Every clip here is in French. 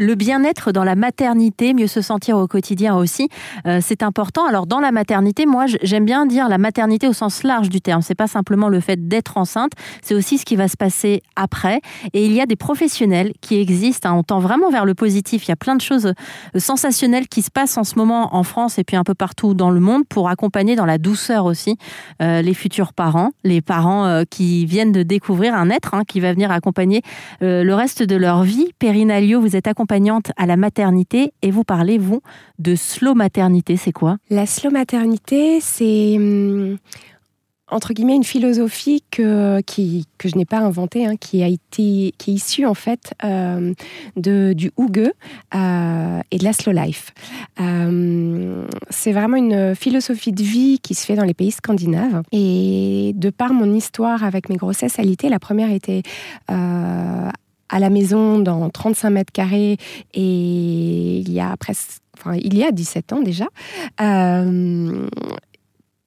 Le bien-être dans la maternité, mieux se sentir au quotidien aussi, euh, c'est important. Alors dans la maternité, moi j'aime bien dire la maternité au sens large du terme. C'est pas simplement le fait d'être enceinte, c'est aussi ce qui va se passer après. Et il y a des professionnels qui existent. Hein. On tend vraiment vers le positif. Il y a plein de choses euh, sensationnelles qui se passent en ce moment en France et puis un peu partout dans le monde pour accompagner dans la douceur aussi euh, les futurs parents, les parents qui viennent de découvrir un être hein, qui va venir accompagner le reste de leur vie. Périnalio, vous êtes à la maternité et vous parlez, vous, de slow maternité. C'est quoi? La slow maternité, c'est hum, entre guillemets une philosophie que, qui, que je n'ai pas inventée, hein, qui a été qui est issue en fait euh, de, du Hougue euh, et de la slow life. Euh, c'est vraiment une philosophie de vie qui se fait dans les pays scandinaves. Et de par mon histoire avec mes grossesses alitées, la première était à la maison dans 35 mètres carrés et il y a presque, enfin, il y a 17 ans déjà. Euh,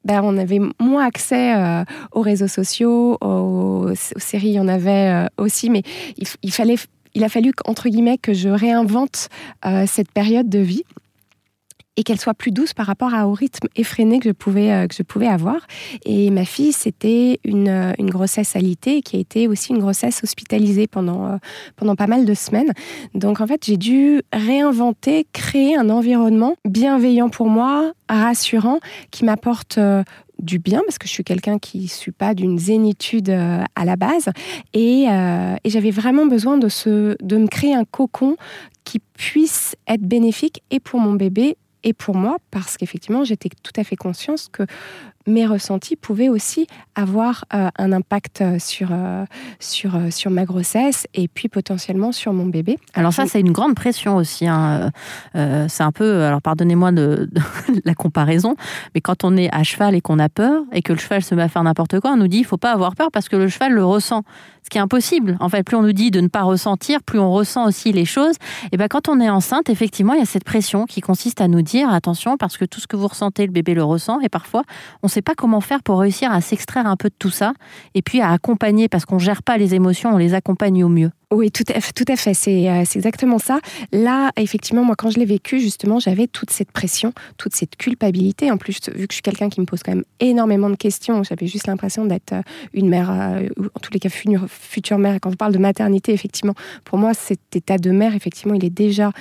ben, on avait moins accès euh, aux réseaux sociaux, aux, séries, il y en avait euh, aussi, mais il, fallait, il a fallu entre guillemets que je réinvente cette période de vie et qu'elle soit plus douce par rapport au rythme effréné que je pouvais, euh, que je pouvais avoir. Et ma fille, c'était une, euh, une, grossesse alitée qui a été aussi une grossesse hospitalisée pendant, euh, pendant pas mal de semaines. Donc en fait, j'ai dû réinventer, créer un environnement bienveillant pour moi, rassurant, qui m'apporte du bien parce que je suis quelqu'un qui ne suis pas d'une zénitude à la base et, et j'avais vraiment besoin de, ce, de me créer un cocon qui puisse être bénéfique et pour mon bébé et pour moi, parce qu'effectivement, j'étais tout à fait consciente que mes ressentis pouvaient aussi avoir euh, un impact euh, sur, euh, sur, sur ma grossesse et puis potentiellement sur mon bébé. Alors ça, c'est une grande pression aussi. Hein. c'est un peu, alors pardonnez-moi de, la comparaison, mais quand on est à cheval et qu'on a peur et que le cheval se met à faire n'importe quoi, on nous dit il faut pas avoir peur parce que le cheval le ressent. Ce qui est impossible. En fait, plus on nous dit de ne pas ressentir, plus on ressent aussi les choses. Et ben quand on est enceinte, effectivement, il y a cette pression qui consiste à nous dire attention parce que tout ce que vous ressentez, le bébé le ressent et parfois on sait pas comment faire pour réussir à s'extraire un peu de tout ça et puis à accompagner, parce qu'on gère pas les émotions, on les accompagne au mieux. Oui, tout à fait, tout fait. C'est, euh, c'est exactement ça. Là, effectivement, moi, quand je l'ai vécu, justement, j'avais toute cette pression, toute cette culpabilité. En plus, vu que je suis quelqu'un qui me pose quand même énormément de questions, j'avais juste l'impression d'être euh, une mère, euh, en tous les cas, future mère. Quand on parle de maternité, effectivement, pour moi, cet état de mère, effectivement, il est déjà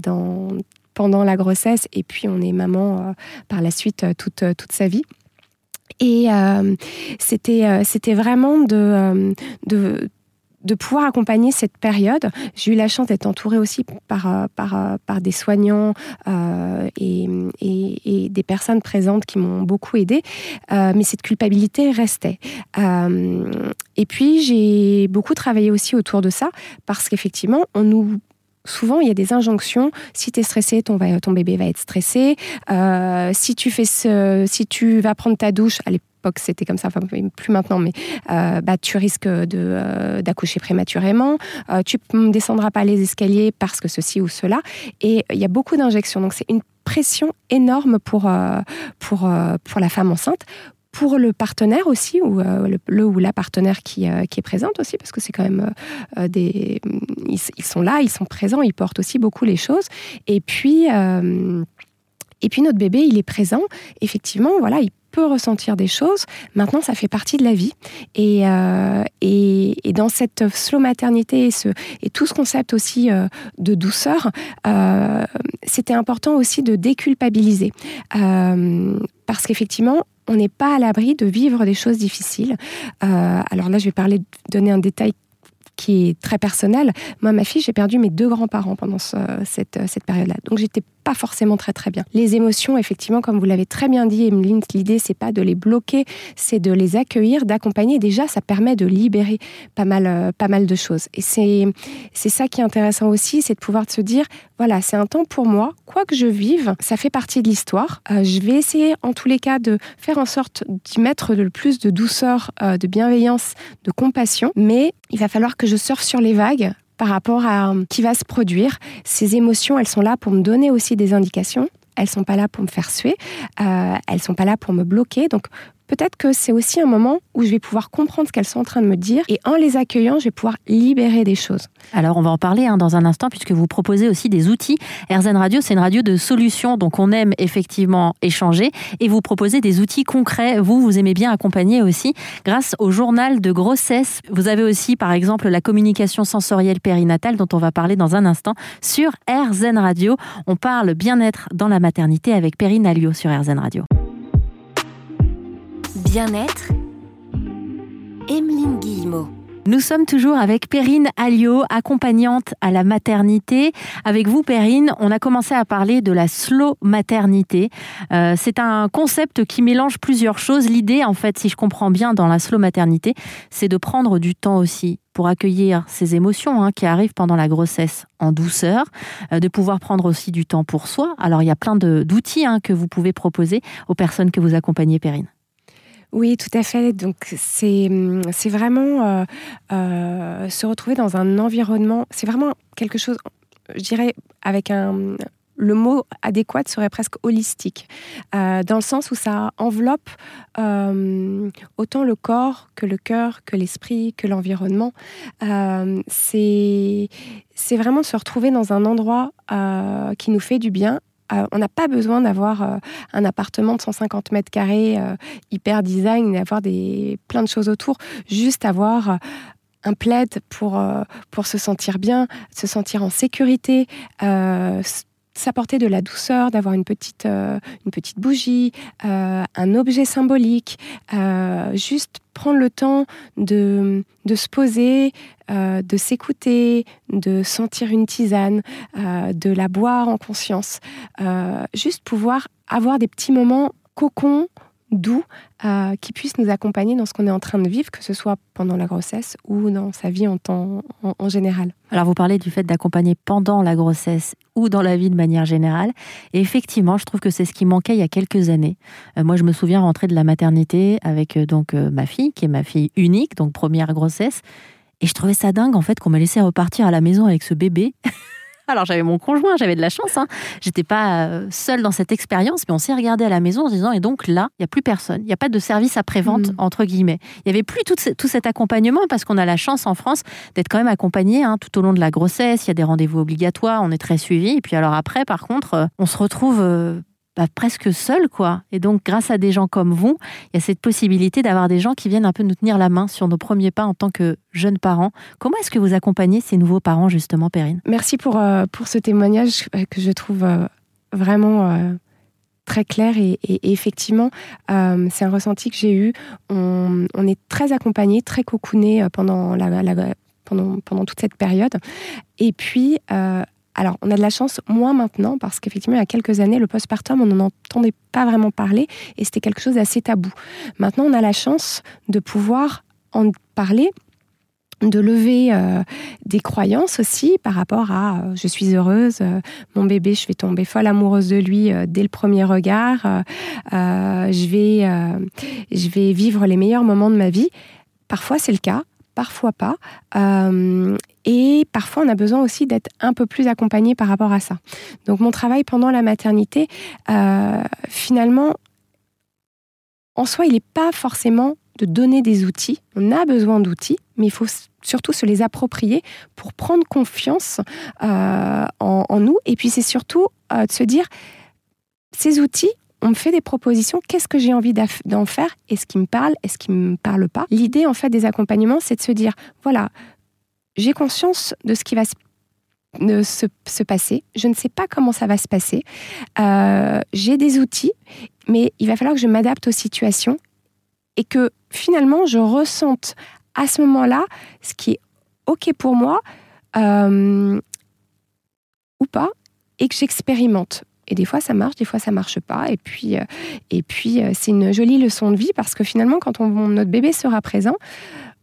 dans pendant la grossesse et puis on est maman par la suite toute, toute sa vie. Et euh, c'était, euh, c'était vraiment de, euh, de de pouvoir accompagner cette période. J'ai eu la chance d'être entourée aussi par, par, par des soignants et, et, des personnes présentes qui m'ont beaucoup aidée, mais cette culpabilité restait. et puis j'ai beaucoup travaillé aussi autour de ça parce qu'effectivement, on nous souvent, il y a des injonctions. Si tu es stressé, ton, bébé va être stressé. Euh, si tu vas prendre ta douche, à l'époque c'était comme ça, enfin plus maintenant, mais euh, bah, tu risques euh, d'accoucher prématurément. tu ne descendras pas les escaliers parce que ceci ou cela. Et il y a beaucoup d'injections. Donc c'est une pression énorme pour la femme enceinte pour le partenaire aussi, ou euh, le, ou la partenaire qui, euh, qui, est présente aussi, parce que c'est quand même euh, des. Ils, sont là, ils sont présents, ils portent aussi beaucoup les choses. Et puis. et puis notre bébé, il est présent. Effectivement, voilà, il peut ressentir des choses. Maintenant, ça fait partie de la vie. Et, et, dans cette slow maternité et, ce, et tout ce concept aussi de douceur, c'était important aussi de déculpabiliser. parce qu'effectivement, on n'est pas à l'abri de vivre des choses difficiles. Euh, alors là, je vais parler, donner un détail qui est très personnel. Moi, ma fille, j'ai perdu mes deux grands-parents pendant cette, cette période-là. Donc, j'étais pas forcément très très bien. Les émotions, effectivement, comme vous l'avez très bien dit, Emeline, l'idée c'est pas de les bloquer, c'est de les accueillir, d'accompagner. Déjà, ça permet de libérer pas mal, euh, pas mal de choses. Et c'est ça qui est intéressant aussi, c'est de pouvoir se dire, voilà, c'est un temps pour moi. Quoi que je vive, ça fait partie de l'histoire. Euh, je vais essayer, en tous les cas, de faire en sorte d'y mettre le plus de douceur, euh, de bienveillance, de compassion. Mais il va falloir que je surfe sur les vagues par rapport à euh, qui va se produire. Ces émotions, elles sont là pour me donner aussi des indications. Elles sont pas là pour me faire suer. Euh, elles sont pas là pour me bloquer. Donc peut-être que c'est aussi un moment où je vais pouvoir comprendre ce qu'elles sont en train de me dire et en les accueillant, je vais pouvoir libérer des choses. Alors, on va en parler hein, dans un instant puisque vous proposez aussi des outils. RZN Radio, c'est une radio de solutions, donc on aime effectivement échanger et vous proposez des outils concrets. Vous, vous aimez bien accompagner aussi grâce au journal de grossesse. Vous avez aussi, par exemple, la communication sensorielle périnatale dont on va parler dans un instant sur RZN Radio. On parle bien-être dans la maternité avec Perrine Alliot sur RZN Radio. Bien-être, Emeline Guillemot. Nous sommes toujours avec Perrine Alliot, accompagnante à la maternité. Avec vous, Perrine, on a commencé à parler de la slow maternité. Euh, c'est un concept qui mélange plusieurs choses. L'idée, en fait, si je comprends bien, dans la slow maternité, c'est de prendre du temps aussi pour accueillir ces émotions hein, qui arrivent pendant la grossesse en douceur, euh, de pouvoir prendre aussi du temps pour soi. Alors, il y a plein d'outils hein, que vous pouvez proposer aux personnes que vous accompagnez, Perrine. Oui, tout à fait. Donc c'est vraiment euh, euh, se retrouver dans un environnement. C'est vraiment quelque chose, je dirais, avec un le mot adéquat serait presque holistique, euh, dans le sens où ça enveloppe autant le corps que le cœur, que l'esprit, que l'environnement. c'est vraiment se retrouver dans un endroit qui nous fait du bien on n'a pas besoin d'avoir euh, un appartement de 150 mètres carrés euh, hyper design, d'avoir des, plein de choses autour. Juste avoir un plaid pour se sentir bien, se sentir en sécurité, s'apporter de la douceur, d'avoir une petite, une petite bougie, un objet symbolique, juste prendre le temps de, de se poser, euh, de s'écouter, de sentir une tisane, euh, de la boire en conscience. Euh, juste pouvoir avoir des petits moments cocon, doux, qui puissent nous accompagner dans ce qu'on est en train de vivre, que ce soit pendant la grossesse ou dans sa vie en, temps, en, général. Alors vous parlez du fait d'accompagner pendant la grossesse ou dans la vie de manière générale. Et effectivement, je trouve que c'est ce qui manquait il y a quelques années. moi, je me souviens rentrer de la maternité avec donc ma fille, qui est ma fille unique, donc première grossesse. Et je trouvais ça dingue, en fait, qu'on me laissait repartir à la maison avec ce bébé. Alors j'avais mon conjoint, j'avais de la chance. Hein. J'étais pas euh, seule dans cette expérience, mais on s'est regardé à la maison en se disant et donc là, il y a plus personne, il n'y a pas de service après-vente mm. entre guillemets. Il y avait plus tout, tout cet accompagnement parce qu'on a la chance en France d'être quand même accompagné hein, tout au long de la grossesse. Il y a des rendez-vous obligatoires, on est très suivi. Et puis alors après, par contre, euh, on se retrouve euh, bah, presque seul, quoi. Et donc, grâce à des gens comme vous, il y a cette possibilité d'avoir des gens qui viennent un peu nous tenir la main sur nos premiers pas en tant que jeunes parents. Comment est-ce que vous accompagnez ces nouveaux parents, justement, Perrine? Merci pour, euh, pour ce témoignage euh, que je trouve euh, vraiment très clair. Et, effectivement, c'est un ressenti que j'ai eu. On, est très accompagnés, très cocooné pendant la, pendant, pendant toute cette période. Et puis, alors, on a de la chance, moins maintenant, parce qu'effectivement, il y a quelques années, le postpartum, on n'en entendait pas vraiment parler et c'était quelque chose d'assez tabou. Maintenant, on a la chance de pouvoir en parler de lever euh, des croyances aussi par rapport à euh, je suis heureuse, euh, mon bébé, je vais tomber folle amoureuse de lui dès le premier regard, je, vais, je vais vivre les meilleurs moments de ma vie. Parfois c'est le cas, parfois pas. Euh, et parfois, on a besoin aussi d'être un peu plus accompagné par rapport à ça. Donc, mon travail pendant la maternité, euh, finalement, en soi, il n'est pas forcément de donner des outils. On a besoin d'outils, mais il faut surtout se les approprier pour prendre confiance euh, en, nous. Et puis, c'est surtout de se dire, ces outils, on me fait des propositions, qu'est-ce que j'ai envie d'en faire? Est-ce qui me parle Est-ce qui me parle pas? L'idée en fait des accompagnements, c'est de se dire voilà, j'ai conscience de ce qui va se, passer. Je ne sais pas comment ça va se passer. Euh, j'ai des outils, mais il va falloir que je m'adapte aux situations et que finalement je ressente à ce moment-là ce qui est OK pour moi euh, ou pas et que j'expérimente. Et des fois, ça marche, des fois, ça marche pas. Et puis, euh, et puis euh, c'est une jolie leçon de vie parce que finalement, quand notre bébé sera présent,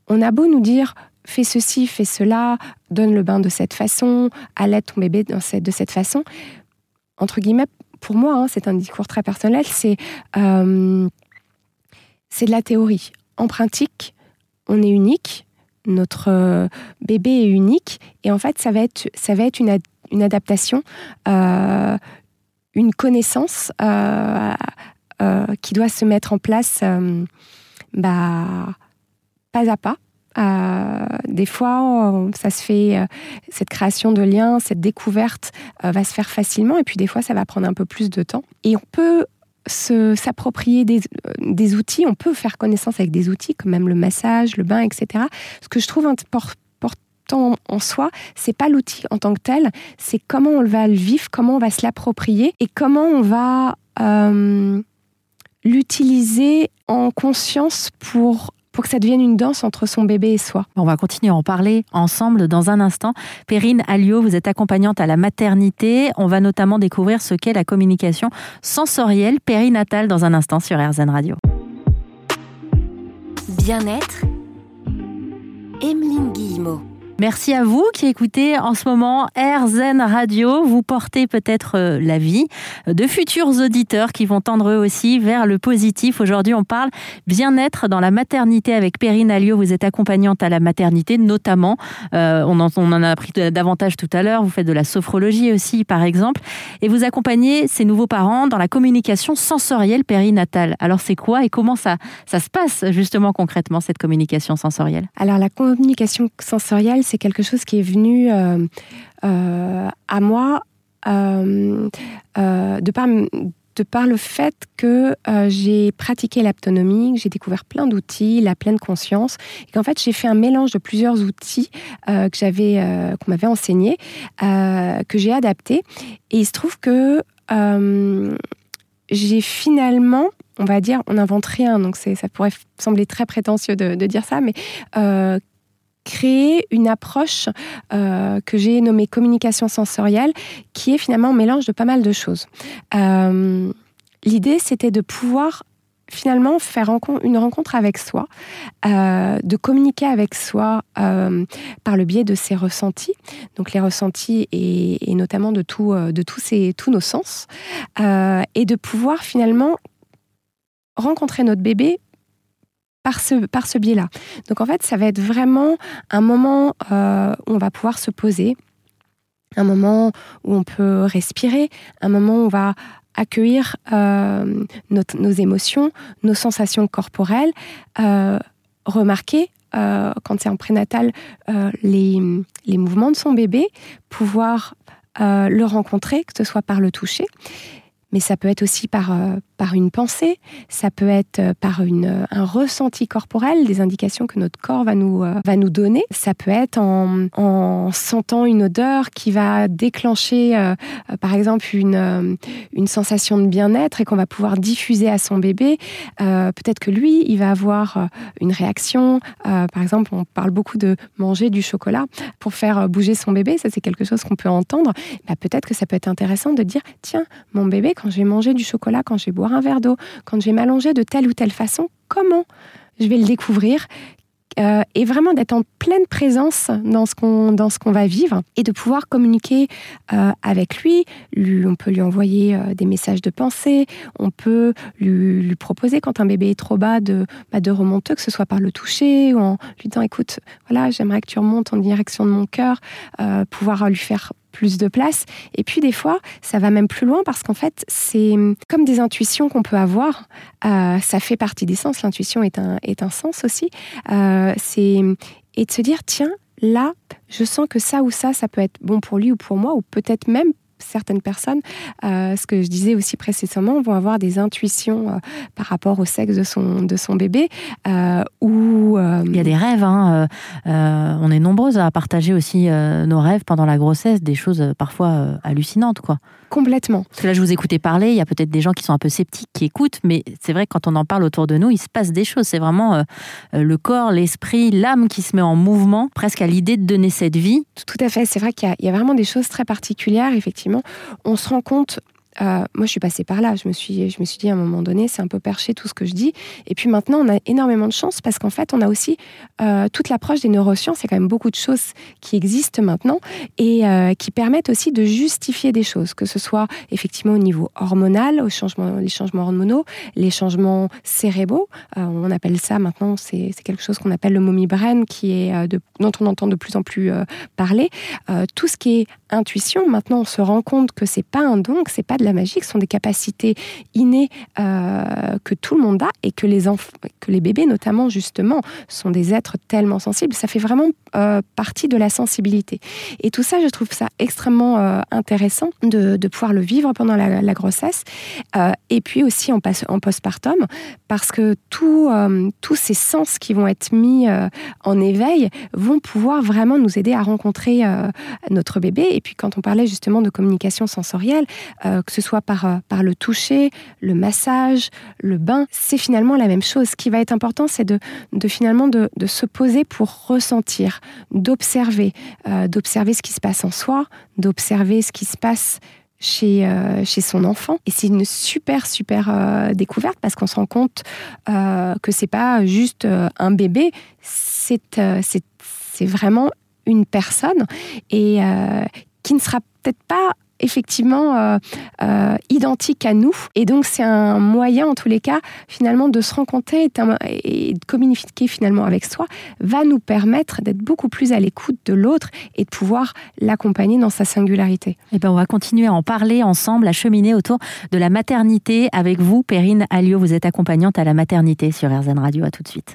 on a beau nous dire fais ceci, fais cela, donne le bain de cette façon, allait ton bébé de cette façon. Entre guillemets, pour moi, hein, c'est un discours très personnel, c'est euh, c'est de la théorie. En pratique, on est unique, notre bébé est unique, et en fait, ça va être, ça va être une adaptation, une connaissance euh, qui doit se mettre en place bah, pas à pas. des fois, ça se fait, cette création de liens, cette découverte va se faire facilement, et puis des fois, ça va prendre un peu plus de temps. Et on peut s'approprier des, des, outils, on peut faire connaissance avec des outils, comme même le massage, le bain, etc. Ce que je trouve important en soi, c'est pas l'outil en tant que tel, c'est comment on va le vivre, comment on va se l'approprier et comment on va euh, l'utiliser en conscience pour pour que ça devienne une danse entre son bébé et soi. On va continuer à en parler ensemble dans un instant. Perrine Alliot, vous êtes accompagnante à la maternité. On va notamment découvrir ce qu'est la communication sensorielle périnatale dans un instant sur RZN Radio. Bien-être, Emeline Guillemot. Merci à vous qui écoutez en ce moment RZN Radio. Vous portez peut-être euh, la vie de futurs auditeurs qui vont tendre eux aussi vers le positif. Aujourd'hui, on parle bien-être dans la maternité avec Perrine Alliot. Vous êtes accompagnante à la maternité, notamment. Euh, on, en, on en a appris davantage tout à l'heure. Vous faites de la sophrologie aussi, par exemple. Et vous accompagnez ces nouveaux parents dans la communication sensorielle périnatale. Alors, c'est quoi et comment ça, ça se passe justement concrètement, cette communication sensorielle? Alors, la communication sensorielle, c'est quelque chose qui est venu euh, euh, à moi euh, de par de par le fait que j'ai pratiqué l'aptonomie, que j'ai découvert plein d'outils, la pleine conscience, et qu'en fait j'ai fait un mélange de plusieurs outils que j'avais, qu'on m'avait enseigné, que j'ai adapté, et il se trouve que j'ai finalement, on va dire, on n'invente rien, donc ça pourrait sembler très prétentieux de, de dire ça, mais créer une approche euh, que j'ai nommée communication sensorielle, qui est finalement un mélange de pas mal de choses. Euh, l'idée, c'était de pouvoir finalement faire une rencontre avec soi, euh, de communiquer avec soi par le biais de ses ressentis, donc les ressentis et, notamment de, tout, de tous, tous nos sens, et de pouvoir finalement rencontrer notre bébé par ce, par ce biais-là. Donc en fait, ça va être vraiment un moment euh, où on va pouvoir se poser, un moment où on peut respirer, un moment où on va accueillir euh, nos émotions, nos sensations corporelles, euh, remarquer quand c'est en prénatal les, les, mouvements de son bébé, pouvoir le rencontrer, que ce soit par le toucher mais ça peut être aussi par, euh, par une pensée, ça peut être euh, par une, euh, un ressenti corporel, des indications que notre corps va nous, va nous donner. Ça peut être en, en sentant une odeur qui va déclencher, par exemple, une, une sensation de bien-être et qu'on va pouvoir diffuser à son bébé. Peut-être que lui, il va avoir une réaction. par exemple, on parle beaucoup de manger du chocolat pour faire bouger son bébé. Ça, c'est quelque chose qu'on peut entendre. Bah, Peut-être que ça peut être intéressant de dire, tiens, mon bébé, quand je vais manger du chocolat, quand je vais boire un verre d'eau, quand je vais m'allonger de telle ou telle façon, comment je vais le découvrir euh, et vraiment d'être en pleine présence dans ce qu'on dans ce qu'on va vivre et de pouvoir communiquer euh, avec lui. On peut lui envoyer euh, des messages de pensée. On peut lui, proposer quand un bébé est trop bas de bah, de remonter, que ce soit par le toucher ou en lui disant écoute voilà j'aimerais que tu remontes en direction de mon cœur, pouvoir lui faire plus de place. Et puis des fois, ça va même plus loin parce qu'en fait, c'est comme des intuitions qu'on peut avoir. Euh, ça fait partie des sens. L'intuition est un, est un sens aussi. Euh, c'est et de se dire tiens, là, je sens que ça ou ça, ça peut être bon pour lui ou pour moi, ou peut-être même certaines personnes, euh, ce que je disais aussi précédemment, vont avoir des intuitions euh, par rapport au sexe de son, de son bébé. Euh, ou, Il y a des rêves. Hein, on est nombreuses à partager aussi nos rêves pendant la grossesse, des choses parfois hallucinantes. quoi. Complètement. Parce que là, je vous écoutais parler, il y a peut-être des gens qui sont un peu sceptiques, qui écoutent, mais c'est vrai que quand on en parle autour de nous, il se passe des choses. C'est vraiment le corps, l'esprit, l'âme qui se met en mouvement, presque à l'idée de donner cette vie. Tout à fait. C'est vrai qu'il y, y, a vraiment des choses très particulières, effectivement on se rend compte euh, moi, je suis passée par là. Je me suis, je me suis dit à un moment donné, c'est un peu perché tout ce que je dis. Et puis maintenant, on a énormément de chance parce qu'en fait, on a aussi euh, toute l'approche des neurosciences. Il y a quand même beaucoup de choses qui existent maintenant et euh, qui permettent aussi de justifier des choses, que ce soit effectivement au niveau hormonal, au changement, les changements hormonaux, les changements cérébraux. on appelle ça maintenant, c'est quelque chose qu'on appelle le mommy brain, qui est dont on entend de plus en plus parler. tout ce qui est intuition. Maintenant, on se rend compte que c'est pas un don, que c'est pas de la magie, que ce sont des capacités innées euh, que tout le monde a et que les enfants, que les bébés notamment justement sont des êtres tellement sensibles. Ça fait vraiment euh, partie de la sensibilité. Et tout ça, je trouve ça extrêmement euh, intéressant de, pouvoir le vivre pendant la, grossesse et puis aussi en, en postpartum parce que tout, tous ces sens qui vont être mis en éveil vont pouvoir vraiment nous aider à rencontrer notre bébé. Et puis quand on parlait justement de communication sensorielle, euh, que ce soit par, euh, par le toucher, le massage, le bain, c'est finalement la même chose. Ce qui va être important, c'est de, de, finalement de, de, se poser pour ressentir, d'observer, euh, d'observer ce qui se passe en soi, d'observer ce qui se passe chez, chez son enfant. Et c'est une super, super découverte parce qu'on se rend compte que c'est pas juste un bébé, c'est c'est vraiment une personne et qui ne sera peut-être pas effectivement euh, euh, identique à nous. Et donc, c'est un moyen, en tous les cas, finalement, de se rencontrer et, de communiquer finalement avec soi, va nous permettre d'être beaucoup plus à l'écoute de l'autre et de pouvoir l'accompagner dans sa singularité. Et eh ben, on va continuer à en parler ensemble, à cheminer autour de la maternité avec vous, Perrine Alliot. Vous êtes accompagnante à la maternité sur RZN Radio. À tout de suite.